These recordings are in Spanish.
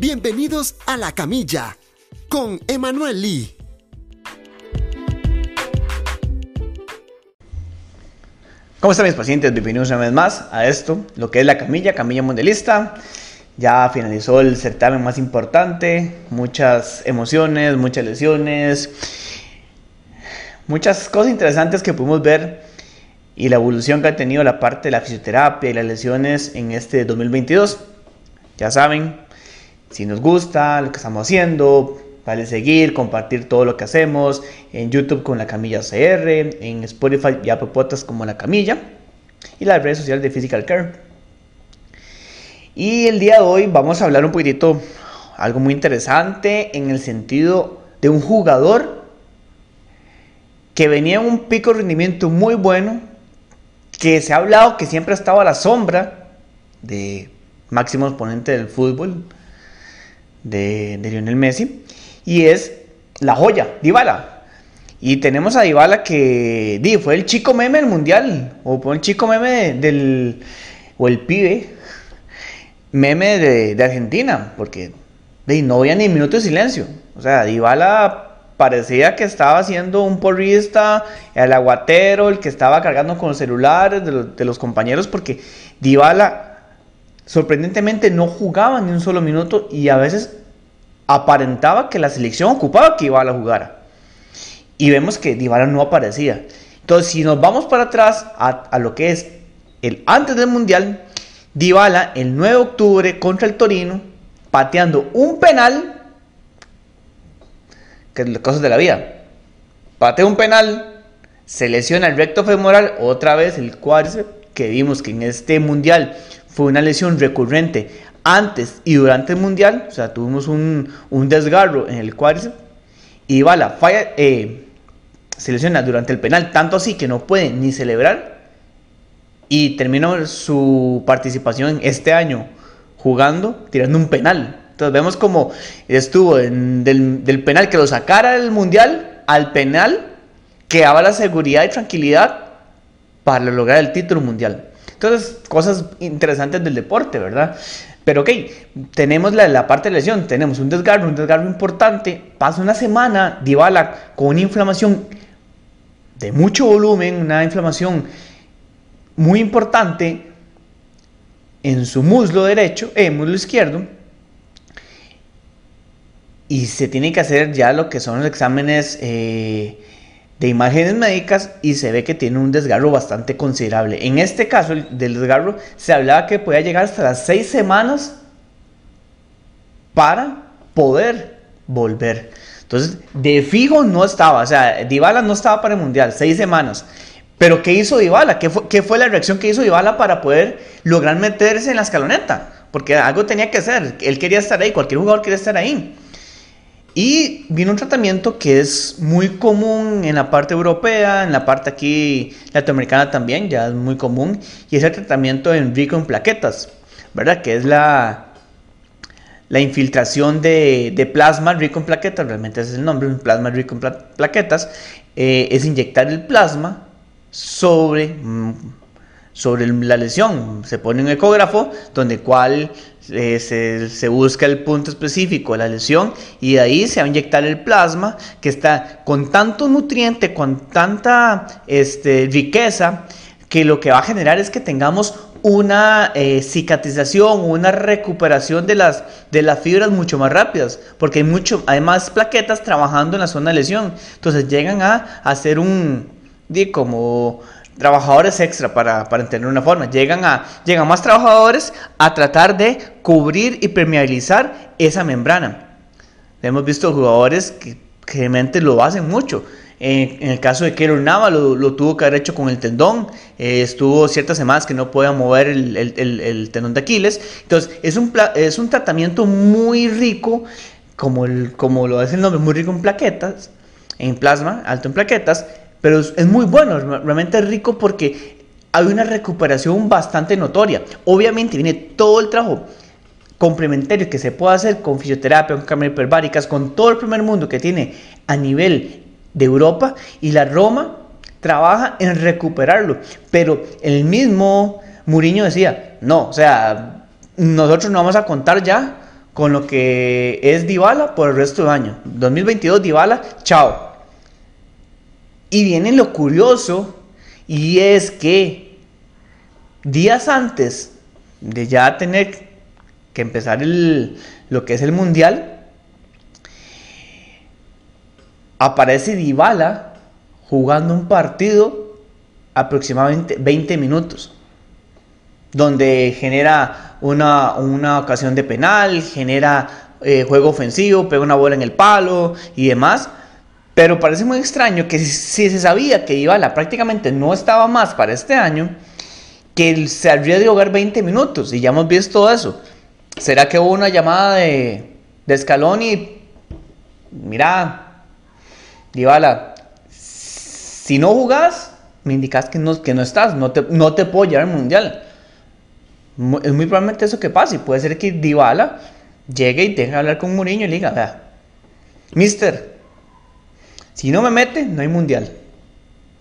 Bienvenidos a La Camilla con Emanuel Lee. ¿Cómo están mis pacientes? Bienvenidos una vez más a esto, lo que es La Camilla, Camilla Mundialista. Ya finalizó el certamen más importante, muchas emociones, muchas lesiones, muchas cosas interesantes que pudimos ver y la evolución que ha tenido la parte de la fisioterapia y las lesiones en este 2022. Ya saben, si nos gusta lo que estamos haciendo, vale seguir, compartir todo lo que hacemos en YouTube con la Camilla CR, en Spotify y Apple como la Camilla y las redes sociales de Physical Care. Y el día de hoy vamos a hablar un poquitito algo muy interesante en el sentido de un jugador que venía en un pico de rendimiento muy bueno, que se ha hablado que siempre ha estado a la sombra de máximo exponente del fútbol, de, Lionel Messi, y es la joya, Dybala. Y tenemos a Dybala que di, fue el chico meme del mundial, o fue el chico meme del, o el pibe, meme de, Argentina, porque di, no había ni minuto de silencio. O sea, Dybala parecía que estaba haciendo un porrista, el aguatero, el que estaba cargando con los celulares de los, compañeros, porque Dybala sorprendentemente no jugaba ni un solo minuto y a veces aparentaba que la selección ocupaba que Dybala jugara. Y vemos que Dybala no aparecía. Entonces, si nos vamos para atrás a, lo que es el antes del Mundial, Dybala el 9 de octubre contra el Torino, pateando un penal que es cosas de la vida. Patea un penal, se lesiona el recto femoral, otra vez el cuádriceps, que vimos que en este mundial fue una lesión recurrente antes y durante el mundial, o sea, tuvimos un, desgarro en el cuádriceps, y Bala falla, eh, se lesiona durante el penal, tanto así que no puede ni celebrar, y terminó su participación este año jugando, tirando un penal. Entonces vemos como estuvo del, penal que lo sacara del mundial al penal que daba la seguridad y tranquilidad para lograr el título mundial. Entonces, cosas interesantes del deporte, ¿verdad? Pero ok, tenemos la, la parte de lesión, tenemos un desgarro, un desgarro importante, pasa una semana, Dybala con una inflamación de mucho volumen, una inflamación muy importante en su muslo derecho, eh, muslo izquierdo, y se tiene que hacer ya lo que son los exámenes eh, de imágenes médicas y se ve que tiene un desgarro bastante considerable. En este caso del desgarro se hablaba que podía llegar hasta las seis semanas para poder volver. Entonces, de fijo no estaba, o sea, Dybala no estaba para el Mundial, seis semanas. Pero ¿qué hizo Dybala? ¿Qué fue, ¿Qué fue, la reacción que hizo Dybala para poder lograr meterse en la escaloneta? Porque algo tenía que hacer, él quería estar ahí, cualquier jugador quería estar ahí. Y vino un tratamiento que es muy común en la parte europea, en la parte aquí latinoamericana también, ya es muy común, y es el tratamiento en rico en plaquetas, ¿verdad? Que es la, la infiltración de, plasma rico en plaquetas, realmente ese es el nombre, plasma rico en plaquetas, eh, es inyectar el plasma sobre, mm, sobre la lesión. Se pone un ecógrafo donde cual eh, se, busca el punto específico de la lesión y de ahí se va a inyectar el plasma que está con tanto nutriente, con tanta este, riqueza, que lo que va a generar es que tengamos una eh, cicatrización, una recuperación de las, de las fibras mucho más rápidas, porque hay, mucho, hay más plaquetas trabajando en la zona de lesión. Entonces llegan a hacer un, como trabajadores extra para, para entender una forma. Llegan, a, llegan más trabajadores a tratar de cubrir y permeabilizar esa membrana. Hemos visto jugadores que, realmente lo hacen mucho. En, el caso de Keylor Nava lo, tuvo que haber hecho con el tendón. Eh, estuvo ciertas semanas que no podía mover el, tendón de Aquiles. Entonces es un, es un tratamiento muy rico, como, como lo dice el nombre, muy rico en plaquetas, en plasma, alto en plaquetas pero es, muy bueno, realmente es rico porque hay una recuperación bastante notoria. Obviamente viene todo el trabajo complementario que se puede hacer con fisioterapia, con cámaras hiperbáricas, con todo el primer mundo que tiene a nivel de Europa y la Roma trabaja en recuperarlo. Pero el mismo Muriño decía, no, o sea, nosotros no vamos a contar ya con lo que es Dybala por el resto del año. 2022 Dybala, chao. Y viene lo curioso y es que días antes de ya tener que empezar lo que es el mundial, aparece Dybala jugando un partido aproximadamente 20 minutos, donde genera una, ocasión de penal, genera eh, juego ofensivo, pega una bola en el palo y demás. Pero parece muy extraño que si, se sabía que Dybala prácticamente no estaba más para este año, que se habría de jugar 20 minutos y ya hemos visto eso. ¿Será que hubo una llamada de, de Scaloni? Mira, Dybala, si no jugás, me indicas que no, que no estás, no te, no te puedo llevar al mundial. Es muy probablemente eso que pase. Puede ser que Dybala llegue y tenga que hablar con Mourinho y le diga, mister, si no me mete, no hay mundial.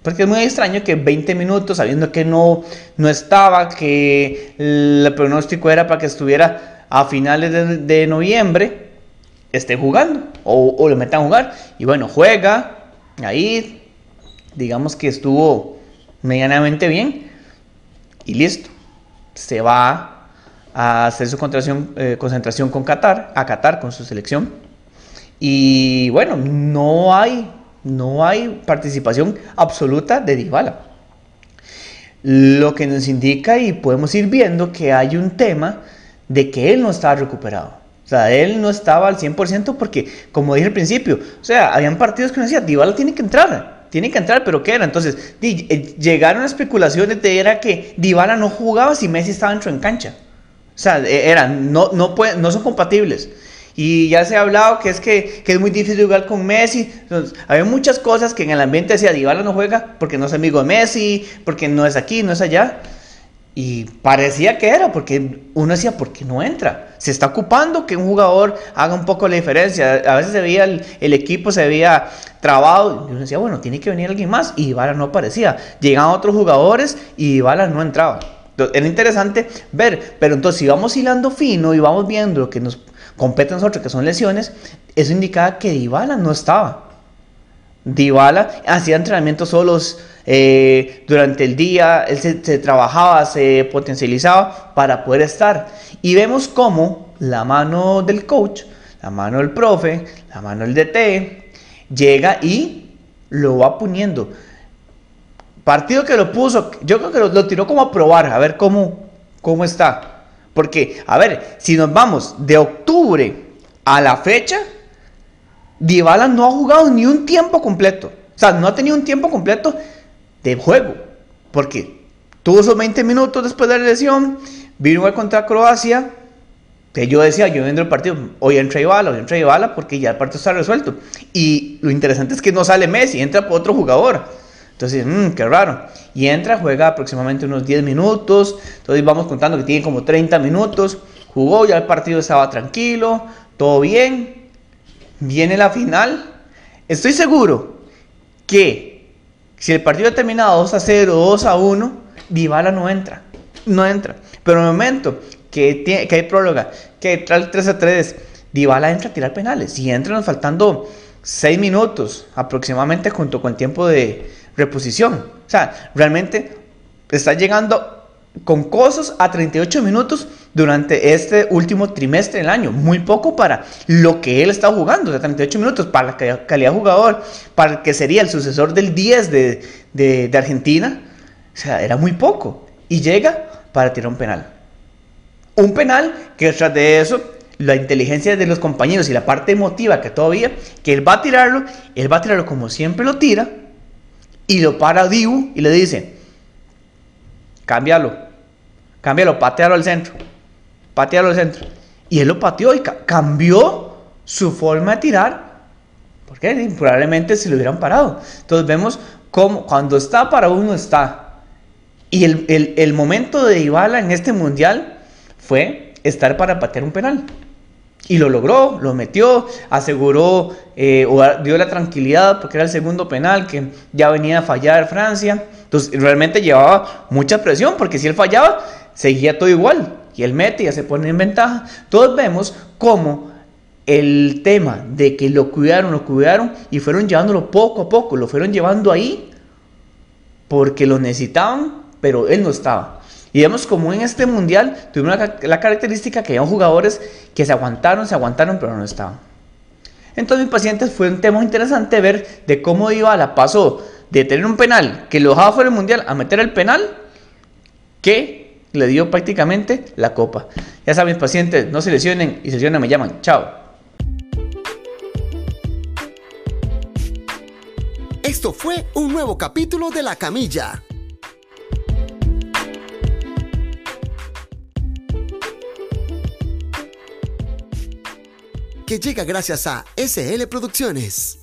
Porque es muy extraño que 20 minutos, sabiendo que no, no estaba, que el pronóstico era para que estuviera a finales de, noviembre, esté jugando o, o, lo metan a jugar. Y bueno, juega ahí, digamos que estuvo medianamente bien y listo. Se va a hacer su concentración, eh, concentración con Qatar, a Qatar con su selección. Y bueno, no hay no hay participación absoluta de Dybala. Lo que nos indica y podemos ir viendo que hay un tema de que él no estaba recuperado. O sea, él no estaba al 100% porque, como dije al principio, o sea, habían partidos que nos decían, Dybala tiene que entrar, tiene que entrar, pero ¿qué era? Entonces, eh, llegaron especulaciones de era que Dybala no jugaba si Messi estaba dentro en cancha. O sea, e, no, no, no son compatibles. Y ya se ha hablado que es que, es muy difícil jugar con Messi. Entonces, había muchas cosas que en el ambiente decía, Dybala no juega porque no es amigo de Messi, porque no es aquí, no es allá. Y parecía que era, porque uno decía, ¿por qué no entra? Se está ocupando que un jugador haga un poco la diferencia. A veces se veía el, equipo, se veía trabado. Y uno decía, bueno, tiene que venir alguien más. Y Dybala no aparecía. Llegaban otros jugadores y Dybala no entraba. Era interesante ver, pero entonces si vamos hilando fino y vamos viendo lo que nos compete a nosotros, que son lesiones, eso indicaba que Dybala no estaba. Dybala hacía entrenamientos solos eh, durante el día, él se, trabajaba, se potencializaba para poder estar. Y vemos cómo la mano del coach, la mano del profe, la mano del DT, llega y lo va poniendo. Partido que lo puso, yo creo que lo, tiró como a probar, a ver cómo, cómo está. Porque, a ver, si nos vamos de octubre a la fecha, Dybala no ha jugado ni un tiempo completo. O sea, no ha tenido un tiempo completo de juego. Porque tuvo esos 20 minutos después de la lesión, vino contra Croacia, que yo decía, yo viendo el partido, hoy entra Dybala, hoy entra Dybala, porque ya el partido está resuelto. Y lo interesante es que no sale Messi, entra por otro jugador. Entonces, mmm, qué raro. Y entra, juega aproximadamente unos 10 minutos. Entonces vamos contando que tiene como 30 minutos. Jugó, ya el partido estaba tranquilo, todo bien. Viene la final. Estoy seguro que si el partido ha terminado 2 a 0, 2 a 1, Dybala no entra. No entra. Pero en el momento que, tiene, que hay próloga, que entra el 3 a 3, Dybala entra a tirar penales. Y entra faltando 6 minutos aproximadamente junto con el tiempo de, reposición. O sea, realmente está llegando con cosas a 38 minutos durante este último trimestre del año. Muy poco para lo que él está jugando. O sea, 38 minutos para la calidad jugador, para que sería el sucesor del 10 de, de, Argentina. O sea, era muy poco. Y llega para tirar un penal. Un penal que tras de eso, la inteligencia de los compañeros y la parte emotiva que todavía, que él va a tirarlo, él va a tirarlo como siempre lo tira y lo para Dibu y le dice, cámbialo, cámbialo, patealo al centro, patealo al centro. Y él lo pateó y cambió su forma de tirar, porque probablemente se lo hubieran parado. Entonces vemos cómo cuando está para uno está. Y el, el momento de Ibala en este mundial fue estar para patear un penal. Y lo logró, lo metió, aseguró eh, o dio la tranquilidad porque era el segundo penal que ya venía a fallar Francia. Entonces realmente llevaba mucha presión porque si él fallaba, seguía todo igual. y él mete y ya se pone en ventaja. Todos vemos cómo el tema de que lo cuidaron, lo cuidaron y fueron llevándolo poco a poco, lo fueron llevando ahí porque lo necesitaban, pero él no estaba. Y vemos como en este mundial tuvimos la, característica que había jugadores que se aguantaron, se aguantaron, pero no estaban. Entonces, mis pacientes fue un tema interesante ver de cómo la pasó de tener un penal que lo dejaba fuera del mundial a meter el penal que le dio prácticamente la copa. Ya saben, mis pacientes, no se lesionen y se lesionen, me llaman. Chao. Esto fue un nuevo capítulo de La Camilla. Que llega gracias a SL Producciones.